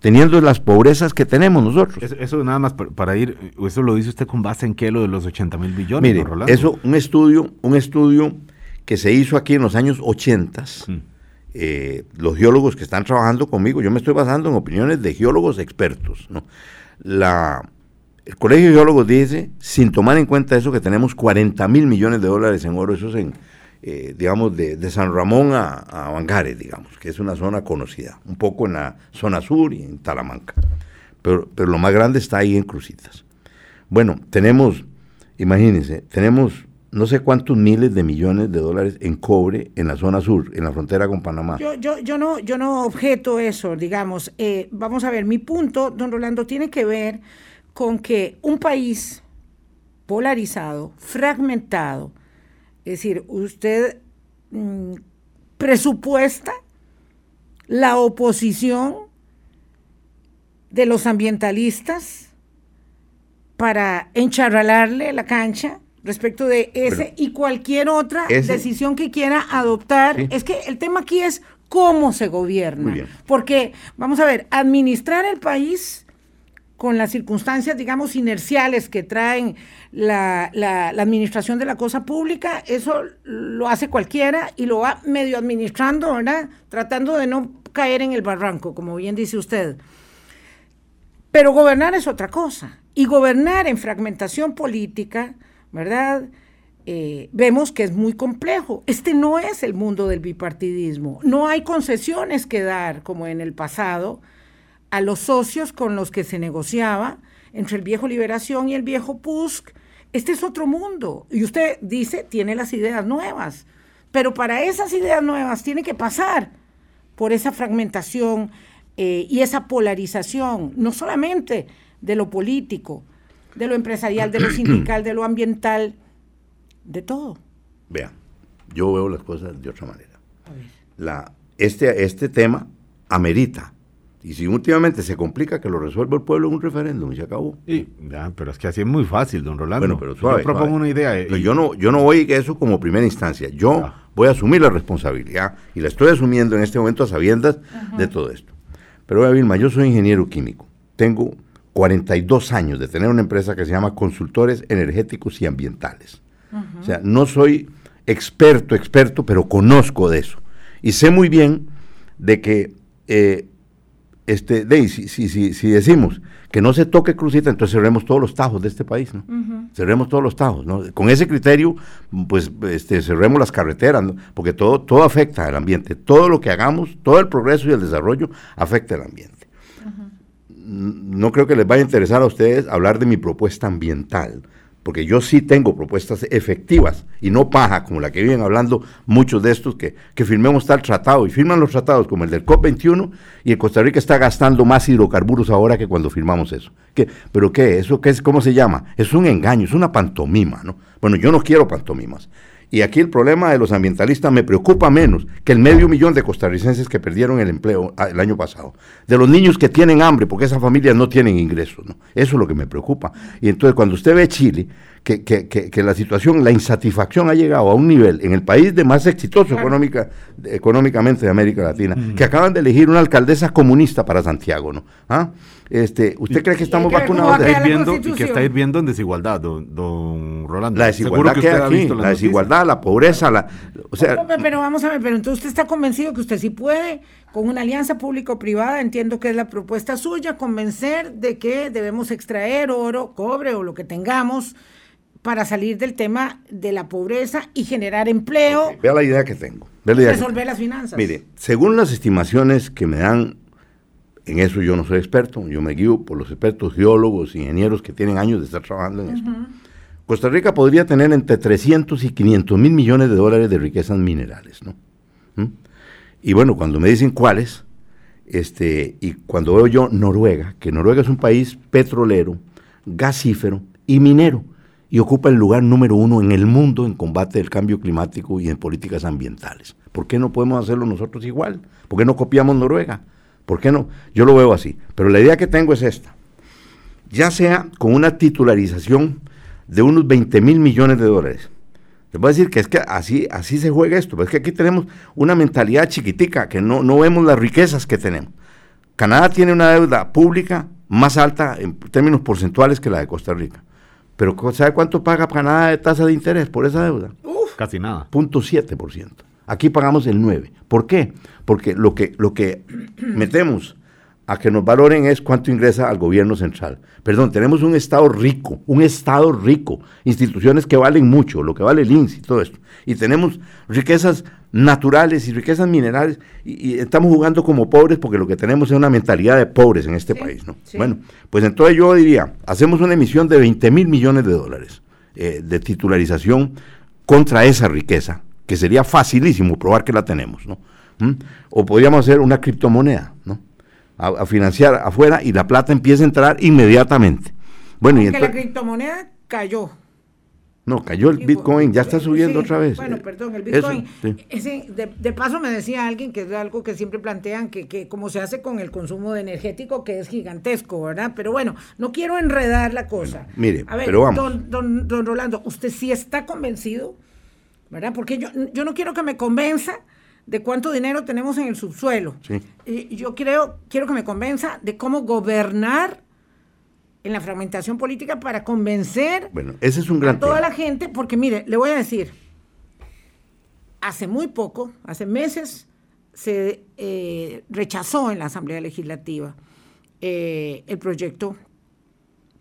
Teniendo las pobrezas que tenemos nosotros. Eso, eso nada más para, para ir, eso lo dice usted con base en qué lo de los 80 mil billones, Mire, Rolando? eso, un estudio, un estudio que se hizo aquí en los años 80, Mm. eh, los geólogos que están trabajando conmigo, yo me estoy basando en opiniones de geólogos expertos. ¿no? La, el Colegio de Geólogos dice, sin tomar en cuenta eso, que tenemos 40 mil millones de dólares en oro, eso es en, eh, digamos, de, San Ramón a, a Bangares, digamos, que es una zona conocida, un poco en la zona sur y en Talamanca. Pero, pero lo más grande está ahí en Crucitas. Bueno, tenemos, imagínense, tenemos no sé cuántos miles de millones de dólares en cobre en la zona sur, en la frontera con Panamá. Yo, yo, yo, no, yo no objeto eso, digamos. Eh, vamos a ver, mi punto, don Rolando, tiene que ver con que un país polarizado, fragmentado, es decir, usted mm, presupuesta la oposición de los ambientalistas para encharralarle la cancha respecto de ese Pero y cualquier otra ese- decisión que quiera adoptar. Sí. Es que el tema aquí es cómo se gobierna. Porque, vamos a ver, administrar el país con las circunstancias, digamos, inerciales que traen la, la- administración de la cosa pública, eso lo hace cualquiera y lo va medio administrando, ¿verdad? Tratando de no caer en el barranco, como bien dice usted. Pero gobernar es otra cosa. Y gobernar en fragmentación política, ¿verdad? Eh, vemos que es muy complejo. Este no es el mundo del bipartidismo. No hay concesiones que dar, como en el pasado, a los socios con los que se negociaba entre el viejo Liberación y el viejo PUSC. Este es otro mundo. Y usted dice, tiene las ideas nuevas. Pero para esas ideas nuevas tiene que pasar por esa fragmentación eh, y esa polarización, no solamente de lo político, de lo empresarial, de lo [CLEARS THROAT] sindical, de lo ambiental, de todo. Vea, yo veo las cosas de otra manera. La, este, este tema amerita. Y si últimamente se complica, que lo resuelva el pueblo en un referéndum y se acabó. Sí, ya, pero es que así es muy fácil, don Rolando. Bueno, pero suave. Yo propongo suave. una idea. eh, y- yo no, yo no voy a eso como primera instancia. Yo Ah. voy a asumir la responsabilidad y la estoy asumiendo en este momento a sabiendas de todo esto. Pero Vilma, yo soy ingeniero químico. Tengo 42 años de tener una empresa que se llama Consultores Energéticos y Ambientales. O sea, no soy experto, experto, pero conozco de eso. Y sé muy bien de que, eh, este, de, si, si, si, si decimos que no se toque Crucita, entonces cerremos todos los tajos de este país, ¿no? Cerremos todos los tajos, ¿no? Con ese criterio, pues, este, cerremos las carreteras, ¿no? Porque todo, todo afecta al ambiente. Todo lo que hagamos, todo el progreso y el desarrollo afecta al ambiente. No creo que les vaya a interesar a ustedes hablar de mi propuesta ambiental, porque yo sí tengo propuestas efectivas y no paja, como la que viven hablando muchos de estos, que, que firmemos tal tratado y firman los tratados como el del COP21 y en Costa Rica está gastando más hidrocarburos ahora que cuando firmamos eso. ¿Qué? ¿Pero qué? ¿Eso qué es? ¿Cómo se llama? Es un engaño, es una pantomima, ¿no? Bueno, yo no quiero pantomimas. Y aquí el problema de los ambientalistas me preocupa menos que el medio millón de costarricenses que perdieron el empleo ah, el año pasado. De los niños que tienen hambre porque esas familias no tienen ingresos. ¿no? Eso es lo que me preocupa. Y entonces cuando usted ve Chile, que, que, que, que la situación, la insatisfacción ha llegado a un nivel en el país de más exitoso económica, económicamente de América Latina, que acaban de elegir una alcaldesa comunista para Santiago. ¿no? ¿Ah? Este, ¿Usted cree que estamos que vacunados está la hirviendo y que está hirviendo en desigualdad, don, don Rolando. La desigualdad que hay ha aquí, la desigualdad, la pobreza, la, o sea, Pero, pero vamos a ver, pero entonces usted está convencido que usted sí puede, con una alianza público-privada, entiendo que es la propuesta suya, convencer de que debemos extraer oro, cobre o lo que tengamos para salir del tema de la pobreza y generar empleo, vea la idea que tengo. vea la idea que resolver tengo. las finanzas. Mire, según las estimaciones que me dan, en eso yo no soy experto, yo me guío por los expertos geólogos, ingenieros que tienen años de estar trabajando en esto. Costa Rica podría tener entre 300 y 500 mil millones de dólares de riquezas minerales, ¿no? ¿Mm? Y bueno, cuando me dicen cuáles, este, y cuando veo yo Noruega, que Noruega es un país petrolero, gasífero y minero, y ocupa el lugar número uno en el mundo en combate del cambio climático y en políticas ambientales. ¿Por qué no podemos hacerlo nosotros igual? ¿Por qué no copiamos Noruega? ¿Por qué no? Yo lo veo así. Pero la idea que tengo es esta. Ya sea con una titularización de unos 20 mil millones de dólares. Les voy a decir que es que así, así se juega esto. Pero es que aquí tenemos una mentalidad chiquitica, que no, no vemos las riquezas que tenemos. Canadá tiene una deuda pública más alta en términos porcentuales que la de Costa Rica. Pero ¿sabe cuánto paga Canadá de tasa de interés por esa deuda? Uf, Casi nada. 0.7%. Aquí pagamos el 9%. ¿Por qué? Porque lo que, lo que [CLEARS THROAT] metemos a que nos valoren es cuánto ingresa al gobierno central. Perdón, tenemos un Estado rico, un Estado rico, instituciones que valen mucho, lo que vale el INSS y todo esto. Y tenemos riquezas naturales y riquezas minerales y, estamos jugando como pobres porque lo que tenemos es una mentalidad de pobres en este país. ¿no? Bueno, pues entonces yo diría, hacemos una emisión de 20 mil millones de dólares eh, de titularización contra esa riqueza, que sería facilísimo probar que la tenemos. ¿no? ¿Mm? O podríamos hacer una criptomoneda, ¿no? a, financiar afuera y la plata empieza a entrar inmediatamente. Bueno, y la criptomoneda cayó. No, cayó el Bitcoin, ya está subiendo otra vez. Bueno, perdón, el Bitcoin. ese, de, paso me decía alguien que es algo que siempre plantean, que, que como se hace con el consumo de energético, que es gigantesco, ¿verdad? Pero bueno, no quiero enredar la cosa. mire, pero vamos. Don, don, don, Rolando, usted sí está convencido, ¿verdad? Porque yo, yo no quiero que me convenza de cuánto dinero tenemos en el subsuelo. Y yo creo, quiero que me convenza de cómo gobernar en la fragmentación política para convencer bueno, ese es un gran a toda la gente, porque mire, le voy a decir, hace muy poco, hace meses, se eh, rechazó en la Asamblea Legislativa eh, el proyecto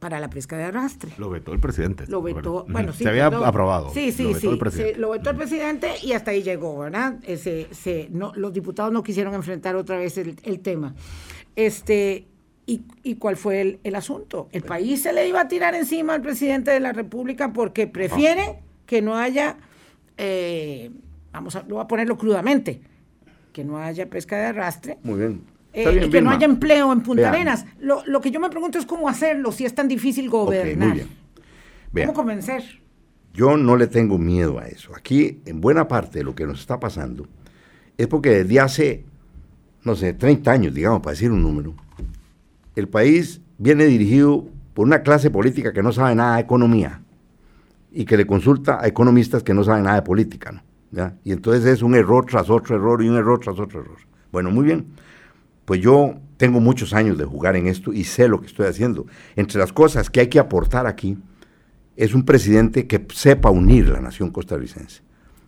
para la pesca de arrastre. Lo vetó el presidente. Lo vetó, bueno, sí. Se había aprobado. Sí, sí, sí. lo vetó el presidente y hasta ahí llegó, ¿verdad? Ese, se, no, los diputados no quisieron enfrentar otra vez el, tema. Este, y, y, cuál fue el, el, asunto? El país se le iba a tirar encima al presidente de la República porque prefiere que no haya, eh, vamos a, lo voy a ponerlo crudamente, que no haya pesca de arrastre. Muy bien eh, que no haya empleo en Punta Arenas. Lo, lo, que yo me pregunto es cómo hacerlo si es tan difícil gobernar. ¿Cómo convencer? Yo no le tengo miedo a eso. Aquí, en buena parte de lo que nos está pasando, es porque desde hace, no sé, 30 años, digamos, para decir un número, el país viene dirigido por una clase política que no sabe nada de economía y que le consulta a economistas que no saben nada de política. ¿no? ¿Ya? Y entonces es un error tras otro error y un error tras otro error. Bueno, muy bien. Pues yo tengo muchos años de jugar en esto y sé lo que estoy haciendo. Entre las cosas que hay que aportar aquí es un presidente que sepa unir la nación costarricense.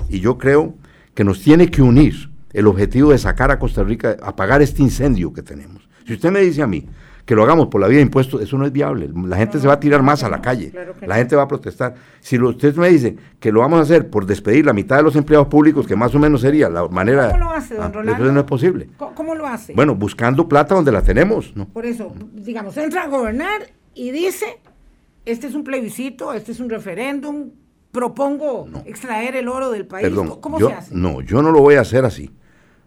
Y yo creo que nos tiene que unir el objetivo de sacar a Costa Rica, apagar este incendio que tenemos. Si usted me dice a mí que lo hagamos por la vía de impuestos, eso no es viable. La gente se va a tirar más a la calle, la gente va a protestar. Si usted me dice que lo vamos a hacer por despedir la mitad de los empleados públicos, que más o menos sería la manera... ¿Cómo lo hace, don ah, Rolando? Eso no es posible. ¿Cómo, lo hace? Bueno, buscando plata donde la tenemos. ¿no? Por eso, digamos, entra a gobernar y dice, este es un plebiscito, este es un referéndum, propongo extraer el oro del país. ¿Cómo se hace? No, yo no lo voy a hacer así.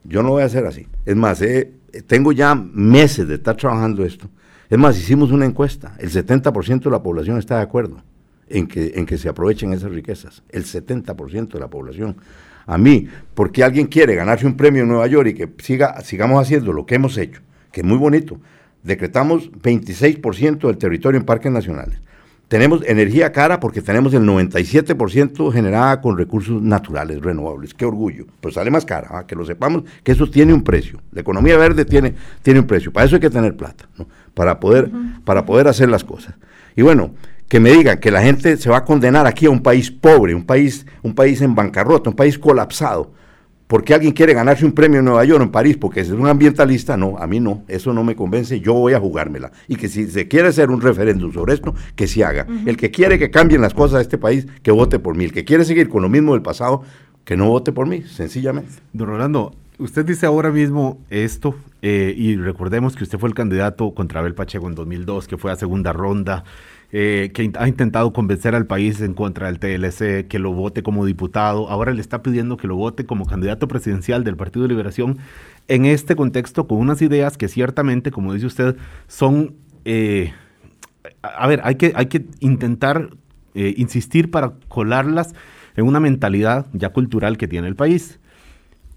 Yo no lo voy a hacer así. Es más, eh, tengo ya meses de estar trabajando esto. Es más, hicimos una encuesta. El 70% de la población está de acuerdo en que, en que se aprovechen esas riquezas. El 70% de la población. A mí, porque alguien quiere ganarse un premio en Nueva York y que siga, sigamos haciendo lo que hemos hecho, que es muy bonito. Decretamos 26% del territorio en parques nacionales. Tenemos energía cara porque tenemos el 97% generada con recursos naturales renovables. Qué orgullo. Pues sale más cara, ¿ah? que lo sepamos que eso tiene un precio. La economía verde tiene, tiene un precio. Para eso hay que tener plata, ¿no? para, poder, para poder hacer las cosas. Y bueno, que me digan que la gente se va a condenar aquí a un país pobre, un país, un país en bancarrota, un país colapsado, porque alguien quiere ganarse un premio en Nueva York, en París, porque es un ambientalista, no, a mí no, eso no me convence, yo voy a jugármela. Y que si se quiere hacer un referéndum sobre esto, que se haga. El que quiere que cambien las cosas de este país, que vote por mí. El que quiere seguir con lo mismo del pasado, que no vote por mí, sencillamente. Don Rolando, usted dice ahora mismo esto, eh, y recordemos que usted fue el candidato contra Abel Pacheco en 2002, que fue a segunda ronda. Eh, que ha intentado convencer al país en contra del TLC, que lo vote como diputado, ahora le está pidiendo que lo vote como candidato presidencial del Partido de Liberación, en este contexto con unas ideas que ciertamente, como dice usted, son... Eh, a ver, hay que, hay que intentar eh, insistir para colarlas en una mentalidad ya cultural que tiene el país.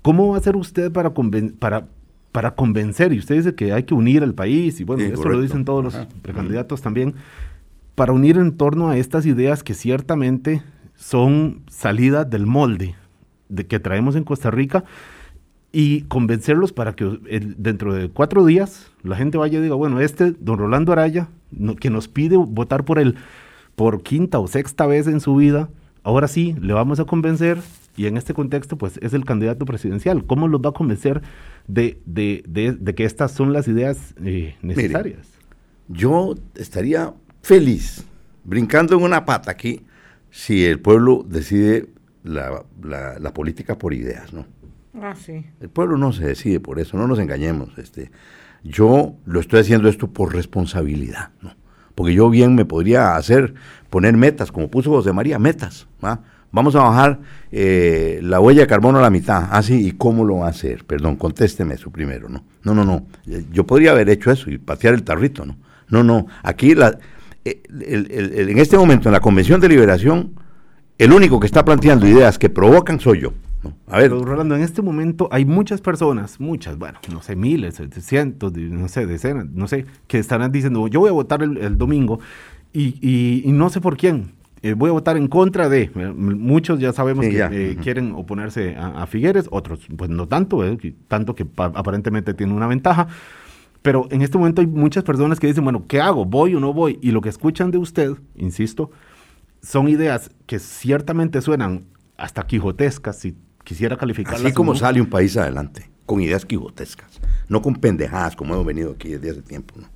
¿Cómo va a hacer usted para, para para convencer, y usted dice que hay que unir al país, y bueno, Sí, eso lo dicen todos los Ajá. precandidatos también, para unir en torno a estas ideas que ciertamente son salidas del molde de que traemos en Costa Rica y convencerlos para que dentro de cuatro días la gente vaya y diga, bueno, este don Rolando Araya, no- que nos pide votar por él por quinta o sexta vez en su vida, ahora sí, le vamos a convencer y en este contexto pues es el candidato presidencial. ¿Cómo los va a convencer de, de- de- de que estas son las ideas eh, necesarias? Yo estaría feliz, brincando en una pata aquí, si el pueblo decide la, la- la política por ideas, ¿no? Ah, sí. El pueblo no se decide por eso, no nos engañemos. Este, yo lo estoy haciendo esto por responsabilidad, ¿no? Porque yo bien me podría hacer, poner metas, como puso José María, metas. ¿va? Vamos a bajar eh, la huella de carbono a la mitad. Ah, sí, ¿y cómo lo va a hacer? Perdón, contésteme eso primero, ¿no? No, no, no. Yo podría haber hecho eso y patear el tarrito, ¿no? No, no. Aquí, la, el- el- el- en este momento, en la Convención de Liberación, el único que está planteando ideas que provocan soy yo. ¿no? A ver, Pero Rolando, en este momento hay muchas personas, muchas, bueno, no sé, miles, eh, cientos, no sé, decenas, no sé, que estarán diciendo, yo voy a votar el, el domingo y, y- y no sé por quién. eh, voy a votar en contra de. eh, Muchos ya sabemos Sí, que ya, eh, ujú. quieren oponerse a, a Figueres, otros, pues no tanto, eh, tanto que pa- aparentemente tiene una ventaja. Pero en este momento hay muchas personas que dicen, bueno, ¿qué hago? ¿Voy o no voy? Y lo que escuchan de usted, insisto, son ideas que ciertamente suenan hasta quijotescas, si quisiera calificarlas. Así como ¿no? sale un país adelante, con ideas quijotescas, no con pendejadas como hemos venido aquí desde hace tiempo. ¿no?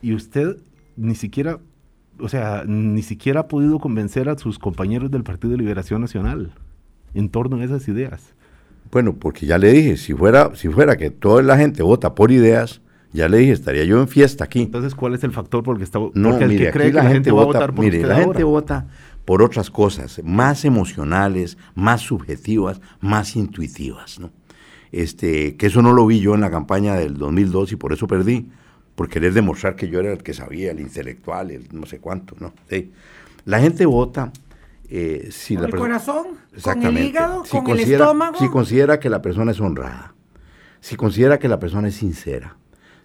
Y usted ni siquiera, o sea, ni siquiera ha podido convencer a sus compañeros del Partido de Liberación Nacional en torno a esas ideas. Bueno, porque ya le dije, si fuera, si fuera que toda la gente vota por ideas, ya le dije, estaría yo en fiesta aquí. Entonces, ¿cuál es el factor por el que está No, porque el mire, que cree aquí que la, gente va a vota, votar por mire, usted la gente ahora? vota por otras cosas, más emocionales, más subjetivas, más intuitivas, ¿no? Este, que eso no lo vi yo en la campaña del 2002 y por eso perdí, por querer demostrar que yo era el que sabía, el intelectual, el no sé cuánto, ¿no? Sí. La gente vota eh, si Con la el corazón, con el hígado, Si con el estómago. Si considera que la persona es honrada, si considera que la persona es sincera,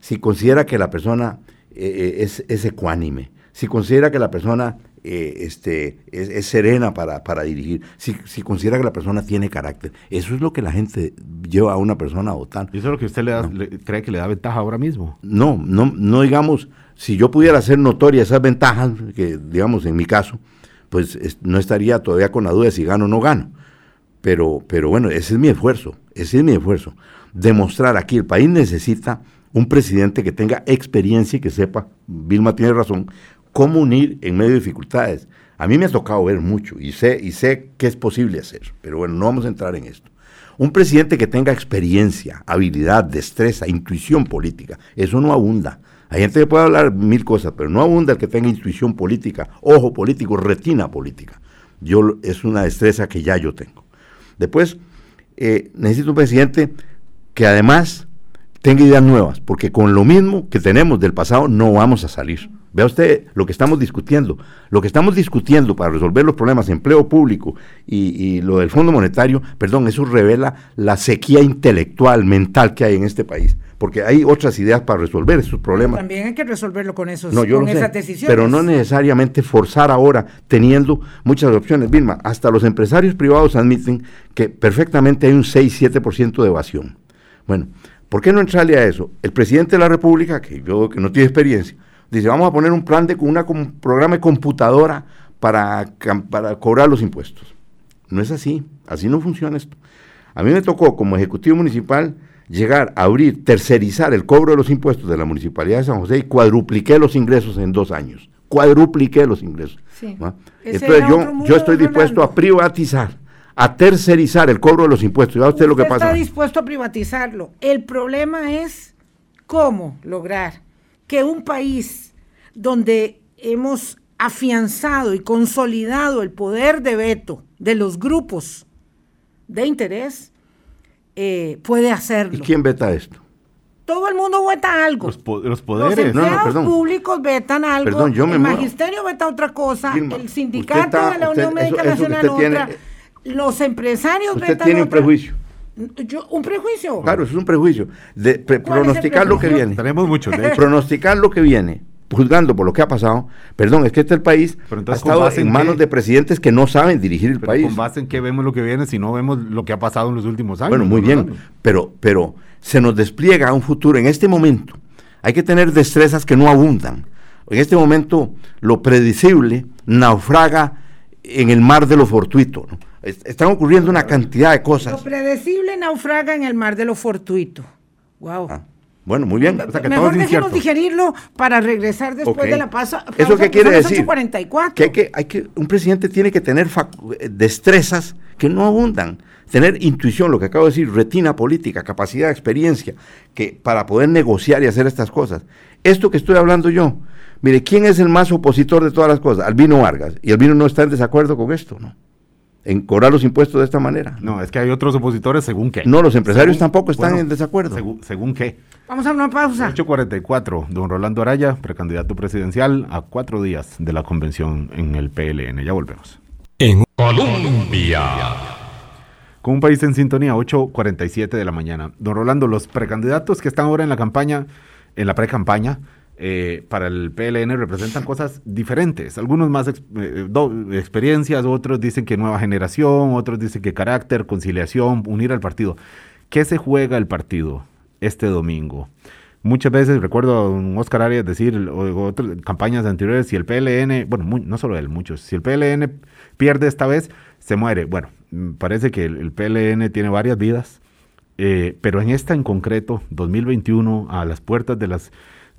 si considera que la persona eh, eh, es, es ecuánime, si considera que la persona eh, este, es, es serena para, para dirigir, si, si considera que la persona tiene carácter, eso es lo que la gente lleva a una persona a votar. ¿Y eso es lo que usted le da- le- cree que le da ventaja ahora mismo? No, no, no digamos, si yo pudiera hacer notoria esas ventajas, que digamos en mi caso, pues es- no estaría todavía con la duda de si gano o no gano. Pero, pero bueno, ese es mi esfuerzo, ese es mi esfuerzo. Demostrar aquí, el país necesita un presidente que tenga experiencia y que sepa, Vilma tiene razón, cómo unir en medio de dificultades. A mí me ha tocado ver mucho y sé, y sé que es posible hacer, pero bueno, no vamos a entrar en esto. Un presidente que tenga experiencia, habilidad, destreza, intuición política, eso no abunda. Hay gente que puede hablar mil cosas, pero no abunda el que tenga intuición política, ojo político, retina política. Yo es una destreza que ya yo tengo. Después, eh, necesito un presidente que además tenga ideas nuevas, porque con lo mismo que tenemos del pasado no vamos a salir. Vea usted lo que estamos discutiendo. Lo que estamos discutiendo para resolver los problemas de empleo público y, y lo del Fondo Monetario, perdón, eso revela la sequía intelectual, mental que hay en este país, porque hay otras ideas para resolver esos problemas. También hay que resolverlo con esos, No, yo con sé, esas decisiones. pero no necesariamente forzar ahora teniendo muchas opciones. Vilma, hasta los empresarios privados admiten que perfectamente hay un 6-7% de evasión. Bueno, ¿por qué no entrarle a eso? El presidente de la República, que yo que no tiene experiencia, dice, vamos a poner un plan de una programa de computadora para, para cobrar los impuestos. No es así, así no funciona esto. A mí me tocó como ejecutivo municipal llegar a abrir, tercerizar el cobro de los impuestos de la Municipalidad de San José y cuadrupliqué los ingresos en dos años. Cuadrupliqué los ingresos. Entonces yo, yo estoy dispuesto a privatizar, a tercerizar el cobro de los impuestos. Y vea usted lo que Usted pasa. está dispuesto a privatizarlo. El problema es cómo lograr que un país donde hemos afianzado y consolidado el poder de veto de los grupos de interés eh, puede hacerlo. ¿Y quién veta esto? Todo el mundo veta algo. Los, po- los Los poderes. No, no, empleados perdón. públicos vetan algo, Perdón, yo me el muero. magisterio veta otra cosa, el usted sindicato está- de la usted- Unión Médica eso- eso que Nacional usted tiene- otra, los empresarios Usted tiene un otra. prejuicio. Yo, un prejuicio. Claro, eso es un prejuicio. De, pre- ¿Cuál es el pronosticar lo que viene. Tenemos muchos, de hecho. pronosticar lo que viene, juzgando por lo que ha pasado, perdón, es que este el país Pero ha entonces, ¿con estado en en manos qué? de presidentes que no saben dirigir el Pero país. con base en qué vemos lo que viene si no vemos lo que ha pasado en los últimos años. Bueno, muy bien, pero, pero se nos despliega un futuro en este momento. Hay que tener destrezas que no abundan. En este momento, lo predecible naufraga en el mar de lo fortuito. ¿no? Es- Están ocurriendo una cantidad de Lo cosas. predecible naufraga en el mar de lo fortuito. Wow. Ah, bueno, muy bien. O sea, que todo Mejor incierto. digerrirlo para regresar después de la pausa. ¿Eso qué quiere decir? 8:44. Que hay que, hay que, un presidente tiene que tener eh, destrezas que no abundan, tener intuición, lo que acabo de decir, retina política, capacidad, experiencia, que para poder negociar y hacer estas cosas. Esto que estoy hablando yo, mire, ¿quién es el más opositor de todas las cosas? Albino Vargas. Y Albino no está en desacuerdo con esto, ¿no? En cobrar los impuestos de esta manera. No, es que hay otros opositores según qué. No, los empresarios Según- tampoco están bueno, en desacuerdo. Según, según qué. Vamos a una pausa. 844, don Rolando Araya, precandidato presidencial, a cuatro días de la convención en el PLN. Ya volvemos. En Colombia. Con un país en sintonía, 8.47 de la mañana. Don Rolando, los precandidatos que están ahora en la campaña, en la pre-campaña, eh, para el PLN representan cosas diferentes. Algunos más ex- eh, do- experiencias, otros dicen que nueva generación, otros dicen que carácter, conciliación, unir al partido. ¿Qué se juega el partido este domingo? Muchas veces recuerdo a don Oscar Arias decir, o, otras campañas anteriores, si el PLN, bueno, no solo él, muchos, si el PLN pierde esta vez, se muere. Bueno, mm, parece que el, PLN tiene varias vidas, eh, pero en esta en concreto, 2021, a las puertas de, las,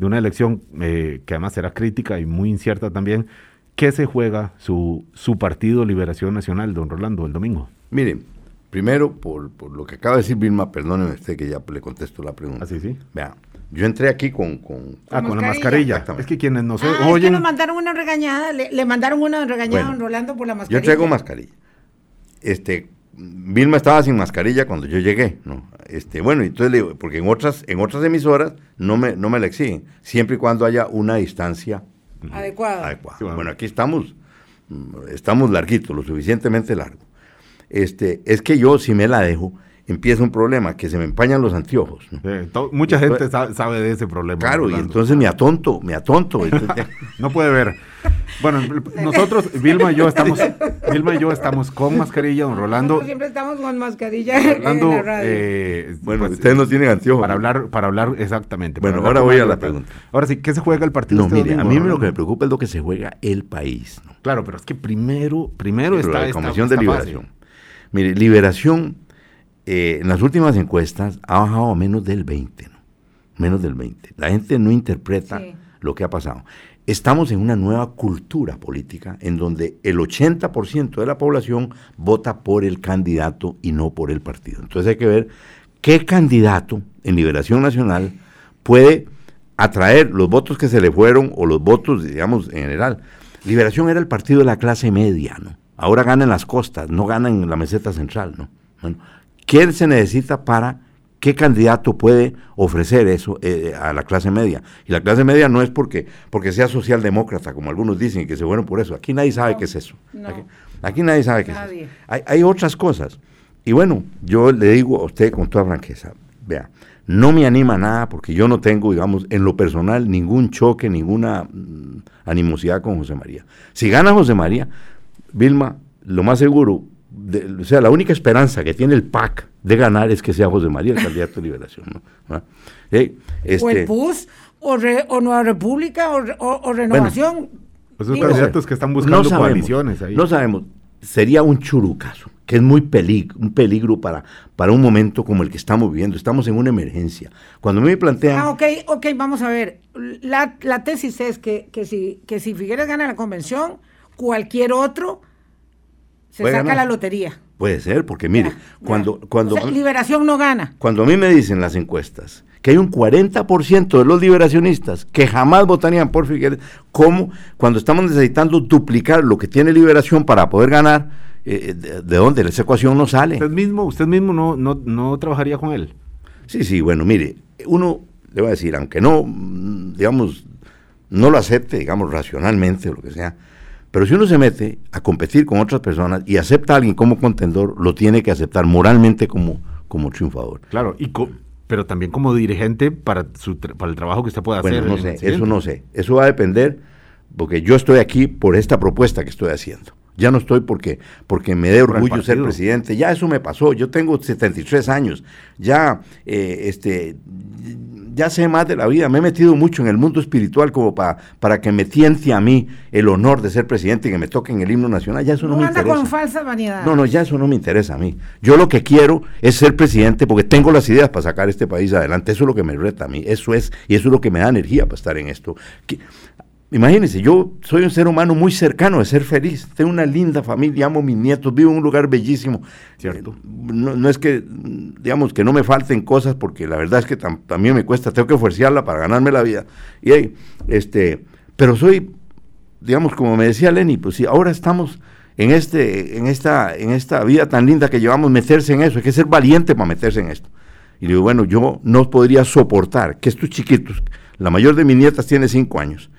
de una elección eh, que además será crítica y muy incierta también, ¿qué se juega su, su partido Liberación Nacional, don Rolando, el domingo? Miren, primero, por, por lo que acaba de decir Vilma, perdóneme usted que ya le contesto la pregunta. Así, sí. Vea, yo entré aquí con, con- Ah, con la mascarilla. Es que quienes nos Ah, es que oyen... nos mandaron una regañada, le, le mandaron una regañada a don Rolando por la Yo mascarilla. traigo mascarilla. Este, Vilma estaba sin mascarilla cuando yo llegué, ¿no? Este, bueno, entonces le digo, porque en otras, en otras emisoras no me, no me la exigen, siempre y cuando haya una distancia Adecuada. adecuada. Sí, bueno. bueno. aquí estamos, estamos larguitos, lo suficientemente largo. Este, es que yo, si me la dejo, empieza un problema, que se me empañan los anteojos, mucha gente sa- sabe de ese problema. Claro, y entonces me atonto, me atonto. [LAUGHS] entonces- No puede ver. Bueno, nosotros, Vilma y yo estamos, Vilma y yo estamos con mascarilla, don Rolando. Nosotros siempre estamos con mascarilla en Rolando, la radio. eh, bueno, pues, ustedes no tienen anteojos. para hablar, para hablar exactamente. para Bueno, hablar ahora voy a la pregunta. Ahora sí, ¿qué se juega el partido? No, este mire, a mí lo que me preocupa es lo que se juega el país, ¿no? Claro, pero es que primero, primero Pero está la esta- Comisión de esta fase. Liberación. Mire, Liberación, eh, en las últimas encuestas ha bajado a menos del 20, ¿no? Menos del 20. La gente no interpreta Sí. lo que ha pasado. Estamos en una nueva cultura política en donde el 80% de la población vota por el candidato y no por el partido. Entonces hay que ver qué candidato en Liberación Nacional puede atraer los votos que se le fueron o los votos, digamos, en general. Liberación era el partido de la clase media, ¿no? Ahora gana en las costas, no gana en la meseta central, ¿no? Bueno, ¿qué se necesita para qué candidato puede ofrecer eso eh, a la clase media? Y la clase media no es porque, porque sea socialdemócrata, como algunos dicen, y que se fueron por eso. Aquí nadie sabe qué es eso. no. Aquí, aquí nadie sabe qué Nadie. es eso. Hay, hay otras cosas. Y bueno, yo le digo a usted con toda franqueza, vea, no me anima nada porque yo no tengo, digamos, en lo personal ningún choque, ninguna mm, animosidad con José María. Si gana José María, Vilma, lo más seguro, de- o sea, la única esperanza que tiene el PAC de ganar es que sea José María el candidato de liberación. ¿no? ¿Ah? Eh, o el este, PUS, o, Re- o Nueva República, o, Re- o- o Renovación. Pues esos Digo, candidatos que están buscando no sabemos, coaliciones ahí. No sabemos. Sería un churucazo, que es muy peligro, un peligro para, para un momento como el que estamos viviendo. Estamos en una emergencia. Cuando a mí me plantean... Ah, ok, ok, vamos a ver. La, la tesis es que, que, si, que si Figueres gana la convención, cualquier otro se saca ganar. la lotería. Puede ser, porque mire, Ya, ya. cuando, cuando, O sea, Liberación no gana. cuando a mí me dicen las encuestas que hay un 40% de los liberacionistas que jamás votarían por Figueres, ¿cómo? Cuando estamos necesitando duplicar lo que tiene liberación para poder ganar, eh, de, de dónde? Esa ecuación no sale. Usted mismo, usted mismo no, no, no trabajaría con él. Sí, sí, bueno, mire, uno le voy a decir, aunque no, mm, digamos, no lo acepte, digamos, racionalmente o lo que sea, pero si uno se mete a competir con otras personas y acepta a alguien como contendor, lo tiene que aceptar moralmente como, como triunfador. Claro, y pero también como dirigente para, su para el trabajo que usted pueda hacer. No sé, eso no sé. Eso va a depender, porque yo estoy aquí por esta propuesta que estoy haciendo. Ya no estoy porque, porque me dé orgullo ser presidente. Ya eso me pasó. Yo tengo 73 años. Ya, eh, este, ya sé más de la vida. Me he metido mucho en el mundo espiritual como para, para que me tiente a mí el honor de ser presidente y que me toque en el himno nacional. Ya eso no, me interesa. con falsa vanidad. No, no, ya eso no me interesa a mí. Yo lo que quiero es ser presidente porque tengo las ideas para sacar este país adelante. Eso es lo que me reta a mí. Eso es, y eso es lo que me da energía para estar en esto. Imagínense, yo soy un ser humano muy cercano de ser feliz. Tengo una linda familia, amo a mis nietos, vivo en un lugar bellísimo. Cierto. No, es que, digamos, que no me falten cosas, porque la verdad es que también me cuesta, tengo que esforzarla para ganarme la vida. Y este, pero soy, digamos, como me decía Lenny, pues si ahora estamos en este, en esta, en esta vida tan linda que llevamos, meterse en eso, hay que ser valiente para meterse en esto. Y digo, bueno, yo no podría soportar que estos chiquitos, la mayor de mis nietas tiene cinco años,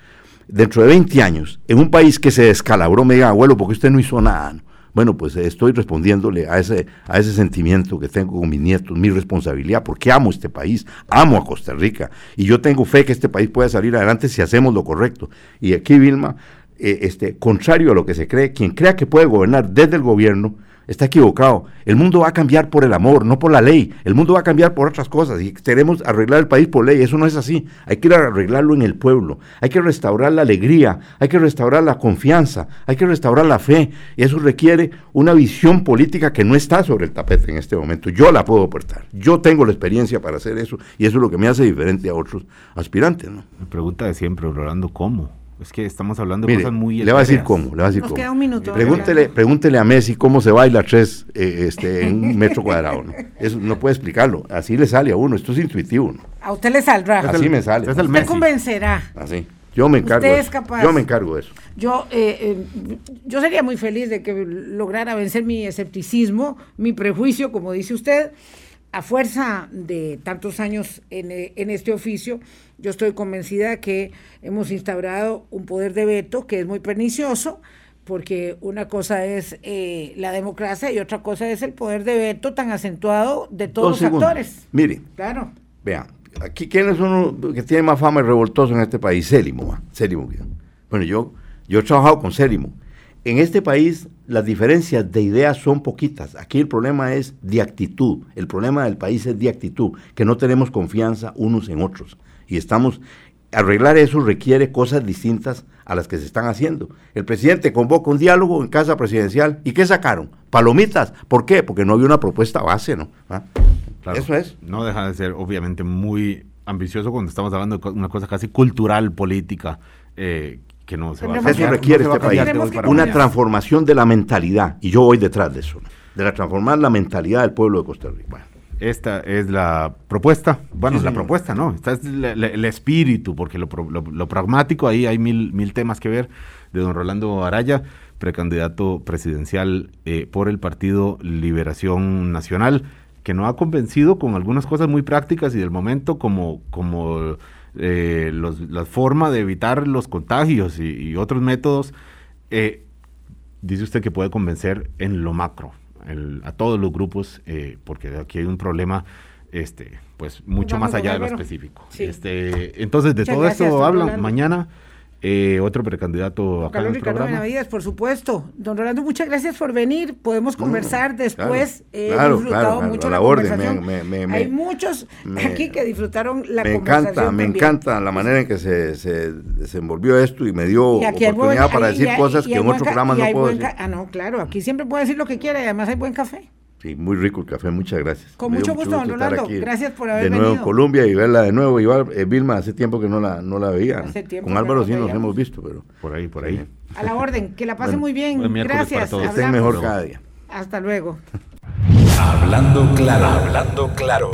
dentro de 20 años, en un país que se descalabró, me diga, abuelo, porque usted no hizo nada. Bueno, pues estoy respondiéndole a ese, a ese sentimiento que tengo con mis nietos, mi responsabilidad, porque amo este país, amo a Costa Rica, y yo tengo fe que este país pueda salir adelante si hacemos lo correcto. Y aquí, Vilma, eh, este, contrario a lo que se cree, quien crea que puede gobernar desde el gobierno, está equivocado. El mundo va a cambiar por el amor, no por la ley. El mundo va a cambiar por otras cosas y queremos arreglar el país por ley. Eso no es así. Hay que arreglarlo en el pueblo. Hay que restaurar la alegría, hay que restaurar la confianza, hay que restaurar la fe. Y eso requiere una visión política que no está sobre el tapete en este momento. Yo la puedo aportar. Yo tengo la experiencia para hacer eso y eso es lo que me hace diferente a otros aspirantes. ¿no? Me pregunta de siempre, Rolando, ¿cómo? Es que estamos hablando de cosas muy... Le va a decir cómo, le va a decir cómo. Pregúntele, pregúntele a Messi cómo se baila tres eh, este, en un metro cuadrado. ¿no? Eso no puede explicarlo. Así le sale a uno. Esto es intuitivo. ¿no? A usted le saldrá. Así me sale. Usted, usted convencerá. Así. Yo me encargo. Usted es capaz. Yo me encargo de eso. Yo, eh, eh, yo sería muy feliz de que lograra vencer mi escepticismo, mi prejuicio, como dice usted a fuerza de tantos años en, en, este oficio, yo estoy convencida que hemos instaurado un poder de veto que es muy pernicioso, porque una cosa es eh, la democracia y otra cosa es el poder de veto tan acentuado de todos los actores. Mire, claro. vean, aquí quién es uno que tiene más fama y revoltoso en este país, Célimo. Célimo. Bueno, yo, yo he trabajado con Célimo en este país las diferencias de ideas son poquitas. Aquí el problema es de actitud. El problema del país es de actitud, que no tenemos confianza unos en otros. Y estamos, arreglar eso requiere cosas distintas a las que se están haciendo. El presidente convoca un diálogo en casa presidencial. ¿Y qué sacaron? Palomitas. ¿Por qué? Porque no había una propuesta base, ¿no? ¿Ah? eso es. No deja de ser, obviamente, muy ambicioso cuando estamos hablando de una cosa casi cultural, política, eh, que no se va a Eso requiere este país, una transformación de la mentalidad, y yo voy detrás de eso, de la transformar la mentalidad del pueblo de Costa Rica. Esta es la propuesta, bueno, es la propuesta, ¿no? Esta es el espíritu, porque lo, pragmático, ahí hay mil, mil temas que ver, de don Rolando Araya, precandidato presidencial eh, por el Partido Liberación Nacional, que no ha convencido con algunas cosas muy prácticas y del momento como, como eh, la forma de evitar los contagios y, otros métodos, eh, dice usted que puede convencer en lo macro, a todos los grupos, eh, porque aquí hay un problema este, pues mucho más allá de lo específico. Este, entonces, de todo esto hablan mañana. Eh, otro precandidato acá Carlos Ricardo Benavides, por supuesto. Don Rolando, muchas gracias por venir. Podemos conversar después. Claro, He disfrutado mucho la, conversación. Hay muchos aquí que disfrutaron la me conversación. Encanta, me encanta la manera en que se, se desenvolvió esto y me dio oportunidad para decir cosas que en otro programa no puedo decir. Ah, no, claro, aquí siempre puede decir lo que quiera y además hay buen café. Sí, muy rico el café, muchas gracias. Con mucho, gusto, don Rolando. Gracias por haber venido. De nuevo en Colombia y verla de nuevo. Igual, eh, Vilma, hace tiempo que no la, no la veía. Con Álvaro sí nos hemos visto, pero. Por ahí, por ahí. A la orden, que la pase muy bien. Gracias. Que estén mejor cada día. Hasta luego. Hablando claro, hablando claro.